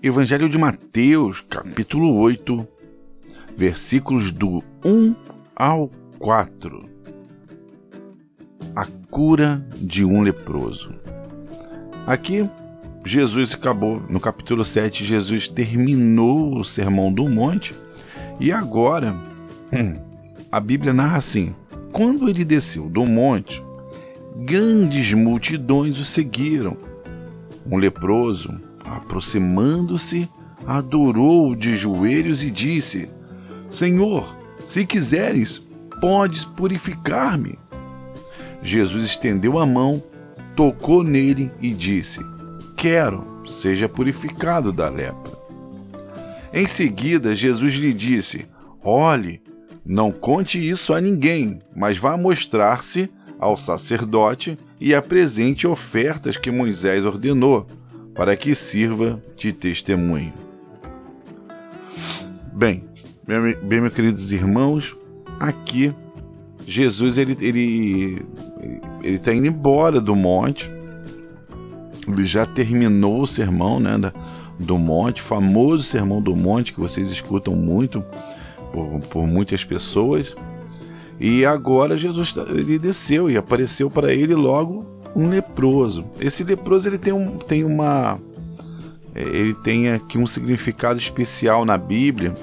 Evangelho de Mateus, capítulo 8, versículos do 1 ao 4. A cura de um leproso. Aqui, Jesus acabou, no capítulo 7, Jesus terminou o sermão do monte e agora a Bíblia narra assim: quando ele desceu do monte, grandes multidões o seguiram. Um leproso, aproximando-se, adorou de joelhos e disse: Senhor, se quiseres, podes purificar-me. Jesus estendeu a mão, tocou nele e disse: Quero, seja purificado da lepra. Em seguida, Jesus lhe disse: Olhe, não conte isso a ninguém, mas vá mostrar-se ao sacerdote e apresente ofertas que Moisés ordenou, para que sirva de testemunho. Bem, bem, meus queridos irmãos, aqui Jesus ele ele ele está indo embora do monte. Ele já terminou o sermão, né, da, do monte, famoso sermão do monte que vocês escutam muito por, por muitas pessoas. E agora Jesus tá, ele desceu e apareceu para ele logo um leproso. Esse leproso ele tem, um, tem uma é, ele tem aqui um significado especial na Bíblia.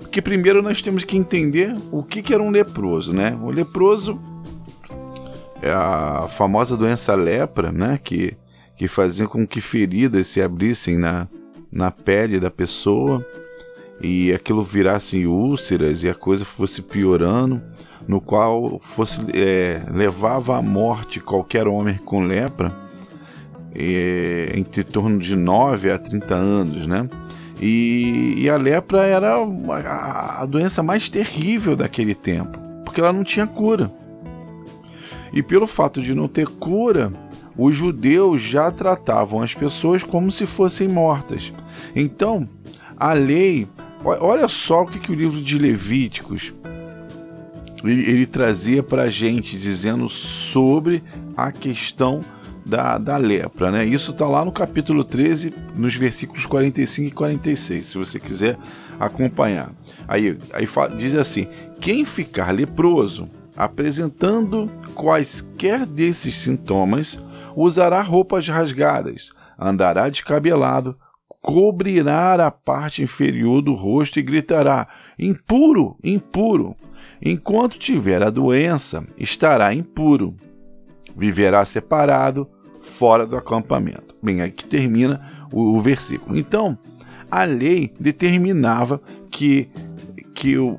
Porque primeiro nós temos que entender o que, que era um leproso, né? O leproso é a famosa doença lepra, né? Que, que fazia com que feridas se abrissem na, na pele da pessoa e aquilo virasse úlceras e a coisa fosse piorando, no qual fosse é, levava à morte qualquer homem com lepra é, entre torno de 9 a 30 anos, né? E, e a lepra era a, a doença mais terrível daquele tempo, porque ela não tinha cura. E pelo fato de não ter cura, os judeus já tratavam as pessoas como se fossem mortas. Então, a lei Olha só o que, que o livro de Levíticos ele, ele trazia para a gente, dizendo sobre a questão da, da lepra. Né? Isso está lá no capítulo 13, nos versículos 45 e 46, se você quiser acompanhar. Aí, aí diz assim: quem ficar leproso, apresentando quaisquer desses sintomas, usará roupas rasgadas, andará descabelado, cobrirá a parte inferior do rosto e gritará: Impuro, impuro! Enquanto tiver a doença, estará impuro. Viverá separado, fora do acampamento. Bem, aqui termina o, o versículo. Então, a lei determinava que, que o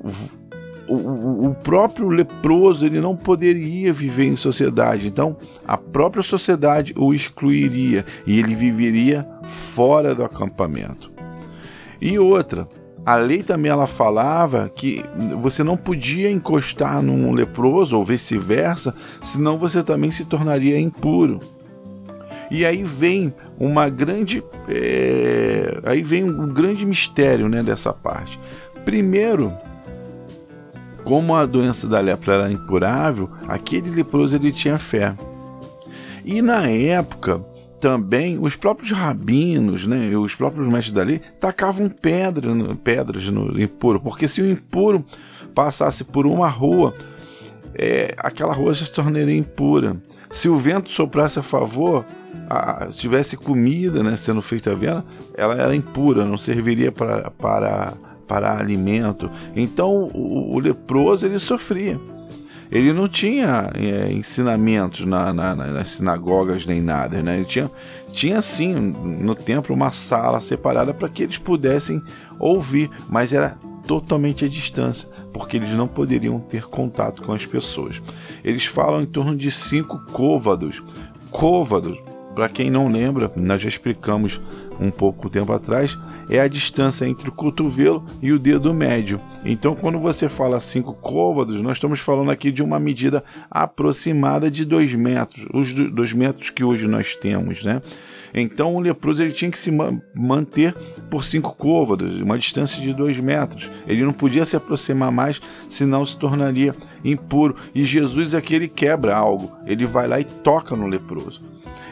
o, o, próprio leproso ele não poderia viver em sociedade, então a própria sociedade o excluiria e ele viveria fora do acampamento. E outra, a lei também ela falava que você não podia encostar num leproso ou vice-versa, senão você também se tornaria impuro. E aí vem uma grande, é, aí vem um grande mistério, né, dessa parte. Primeiro, como a doença da lepra era incurável, aquele leproso ele tinha fé. E na época, também os próprios rabinos, né, os próprios mestres da lei, tacavam pedra, pedras no impuro, porque se o impuro passasse por uma rua, é, aquela rua já se tornaria impura. Se o vento soprasse a favor, a, se tivesse comida né, sendo feita a vela, ela era impura, não serviria para, para para alimento. Então o, o leproso ele sofria. Ele não tinha é, ensinamentos na, na, nas sinagogas nem nada, né? Ele tinha, tinha sim no templo uma sala separada para que eles pudessem ouvir, mas era totalmente à distância, porque eles não poderiam ter contato com as pessoas. Eles falam em torno de cinco côvados. Côvados, para quem não lembra, nós já explicamos um pouco tempo atrás, é a distância entre o cotovelo e o dedo médio. Então, quando você fala 5 côvados, nós estamos falando aqui de uma medida aproximada de 2 metros, os 2 metros que hoje nós temos, né? Então, o leproso ele tinha que se manter por 5 côvados, uma distância de 2 metros. Ele não podia se aproximar mais, senão se tornaria impuro. E Jesus aqui ele quebra algo, ele vai lá e toca no leproso.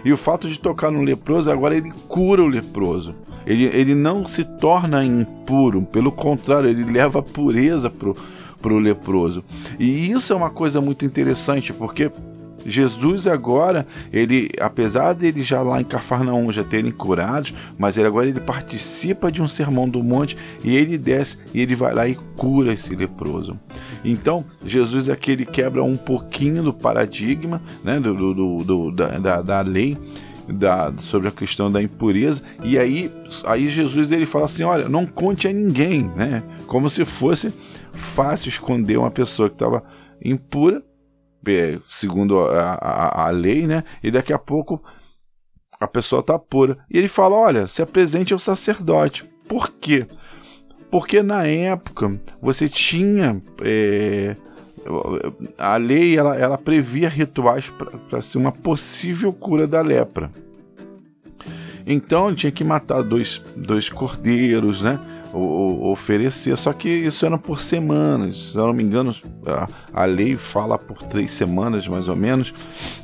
E o fato de tocar no leproso, agora ele cura o leproso. Ele, ele não se torna impuro, pelo contrário, ele leva a pureza pro, pro leproso. E isso é uma coisa muito interessante, porque Jesus agora, ele, apesar dele já lá em Cafarnaum já terem curados, mas ele agora ele participa de um sermão do monte e ele desce e ele vai lá e cura esse leproso. Então, Jesus é que ele quebra um pouquinho do paradigma, né, do, do, do da, da, da lei, da, sobre a questão da impureza. E aí, aí Jesus ele fala assim: olha, não conte a ninguém, né? Como se fosse fácil esconder uma pessoa que estava impura, é, segundo a, a, a, lei, né? E daqui a pouco a pessoa está pura. E ele fala: olha, se apresente ao sacerdote. Por quê? Porque na época você tinha. É, a lei ela, ela previa rituais para ser uma possível cura da lepra. Então tinha que matar dois, dois cordeiros, né? Oferecer, só que isso era por semanas, se eu não me engano, a, a, lei fala por três semanas mais ou menos,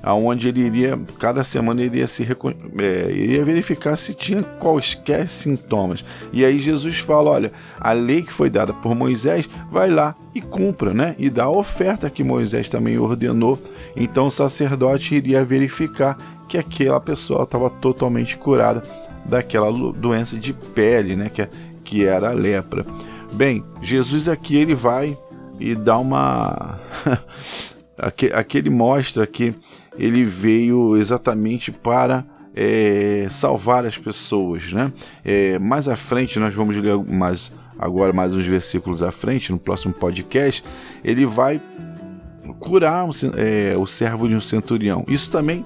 aonde ele iria, cada semana iria se é, iria verificar se tinha quaisquer sintomas. E aí Jesus fala: olha, a lei que foi dada por Moisés, vai lá e cumpra, né? E dá a oferta que Moisés também ordenou. Então o sacerdote iria verificar que aquela pessoa estava totalmente curada daquela doença de pele, né? Que, é, que era a lepra. Bem, Jesus aqui ele vai e dá uma. aqui, ele mostra que ele veio exatamente para é, salvar as pessoas, né? É, mais à frente nós vamos ler mais agora mais uns versículos à frente no próximo podcast. Ele vai curar o, é, o servo de um centurião. Isso também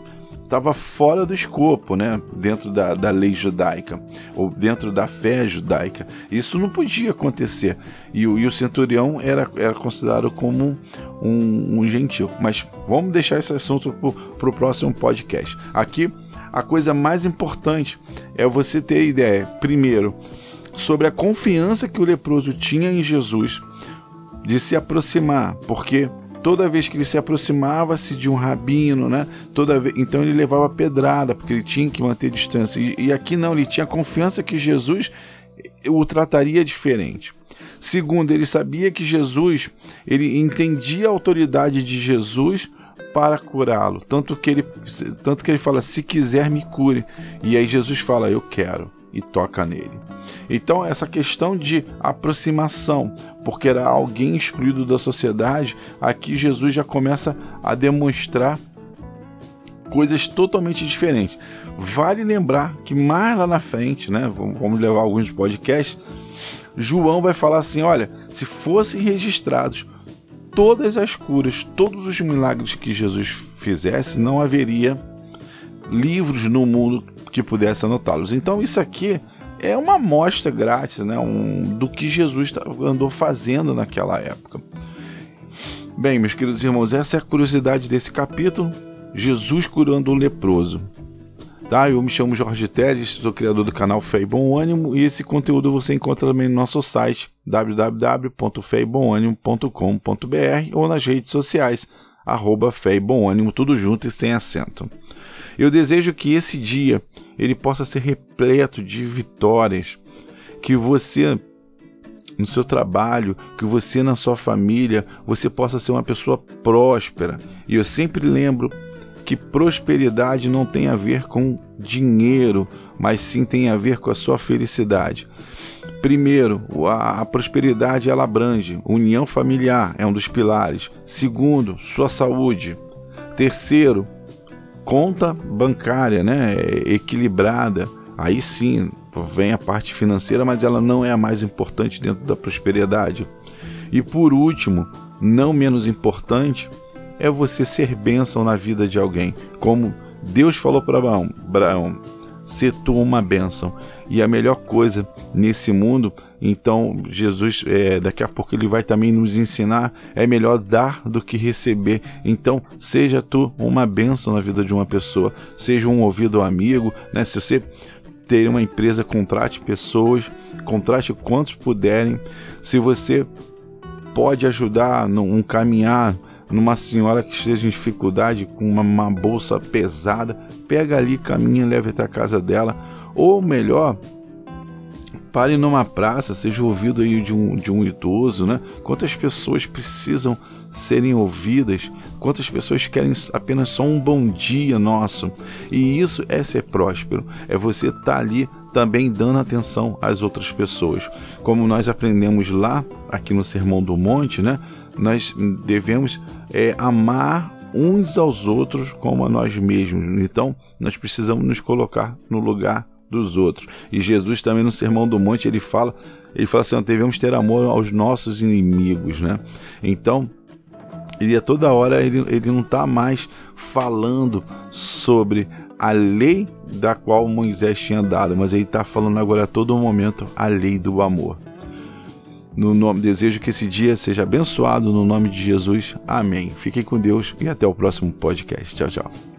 estava fora do escopo, né? Dentro da, da lei judaica, ou dentro da fé judaica. Isso não podia acontecer. E, o, e o centurião era, era considerado como um, um gentil. Mas vamos deixar esse assunto para o próximo podcast. Aqui, a coisa mais importante é você ter ideia, primeiro, sobre a confiança que o leproso tinha em Jesus de se aproximar, porque toda vez que ele se aproximava-se de um rabino, né? Toda vez, então ele levava pedrada, porque ele tinha que manter distância. E, e aqui não, ele tinha confiança que Jesus o trataria diferente. Segundo, ele sabia que Jesus, ele entendia a autoridade de Jesus para curá-lo, tanto que ele tanto que ele fala: "Se quiser me cure". E aí Jesus fala: "Eu quero" e toca nele. Então, essa questão de aproximação, porque era alguém excluído da sociedade, aqui Jesus já começa a demonstrar coisas totalmente diferentes. Vale lembrar que mais lá na frente, né, vamos levar alguns podcasts, João vai falar assim: olha, se fossem registrados todas as curas, todos os milagres que Jesus fizesse, não haveria livros no mundo que pudesse anotá-los. Então, isso aqui é uma amostra grátis né, um, do que Jesus tá, andou fazendo naquela época. Bem, meus queridos irmãos, essa é a curiosidade desse capítulo: Jesus curando o leproso. Tá? Eu me chamo Jorge Teles, sou criador do canal Fé e Bom Ânimo e esse conteúdo você encontra também no nosso site www.feibomânimo.com.br ou nas redes sociais arroba Fé e Bom Ânimo, tudo junto e sem acento. Eu desejo que esse dia ele possa ser repleto de vitórias, que você no seu trabalho, que você na sua família, você possa ser uma pessoa próspera. E eu sempre lembro que prosperidade não tem a ver com dinheiro, mas sim tem a ver com a sua felicidade. Primeiro, a, prosperidade ela abrange união familiar, é um dos pilares. Segundo, sua saúde. Terceiro, conta bancária, né, equilibrada, aí sim vem a parte financeira, mas ela não é a mais importante dentro da prosperidade. E por último, não menos importante, é você ser bênção na vida de alguém, como Deus falou para Abraão, Abraão ser tu uma bênção. E a melhor coisa nesse mundo, então Jesus, é, daqui a pouco ele vai também nos ensinar, é melhor dar do que receber. Então, seja tu uma bênção na vida de uma pessoa, seja um ouvido amigo, né? Se você ter uma empresa, contrate pessoas, contrate quantos puderem. Se você pode ajudar num caminhar numa senhora que esteja em dificuldade com uma, uma bolsa pesada, pega ali, caminha, leva até a casa dela. Ou melhor, Pare numa praça, seja ouvido aí de um, de um idoso, né? Quantas pessoas precisam serem ouvidas? Quantas pessoas querem apenas só um bom dia nosso? E isso é ser próspero, é você estar tá ali também dando atenção às outras pessoas. Como nós aprendemos lá, aqui no Sermão do Monte, né? Nós devemos é, amar uns aos outros como a nós mesmos. Então, nós precisamos nos colocar no lugar dos outros. E Jesus também no Sermão do Monte ele fala, ele fala assim, devemos ter amor aos nossos inimigos, né? Então, ele a toda hora ele, ele não está mais falando sobre a lei da qual Moisés tinha dado, mas ele está falando agora a todo momento a lei do amor. No nome, desejo que esse dia seja abençoado no nome de Jesus. Amém. Fiquem com Deus e até o próximo podcast. Tchau, tchau.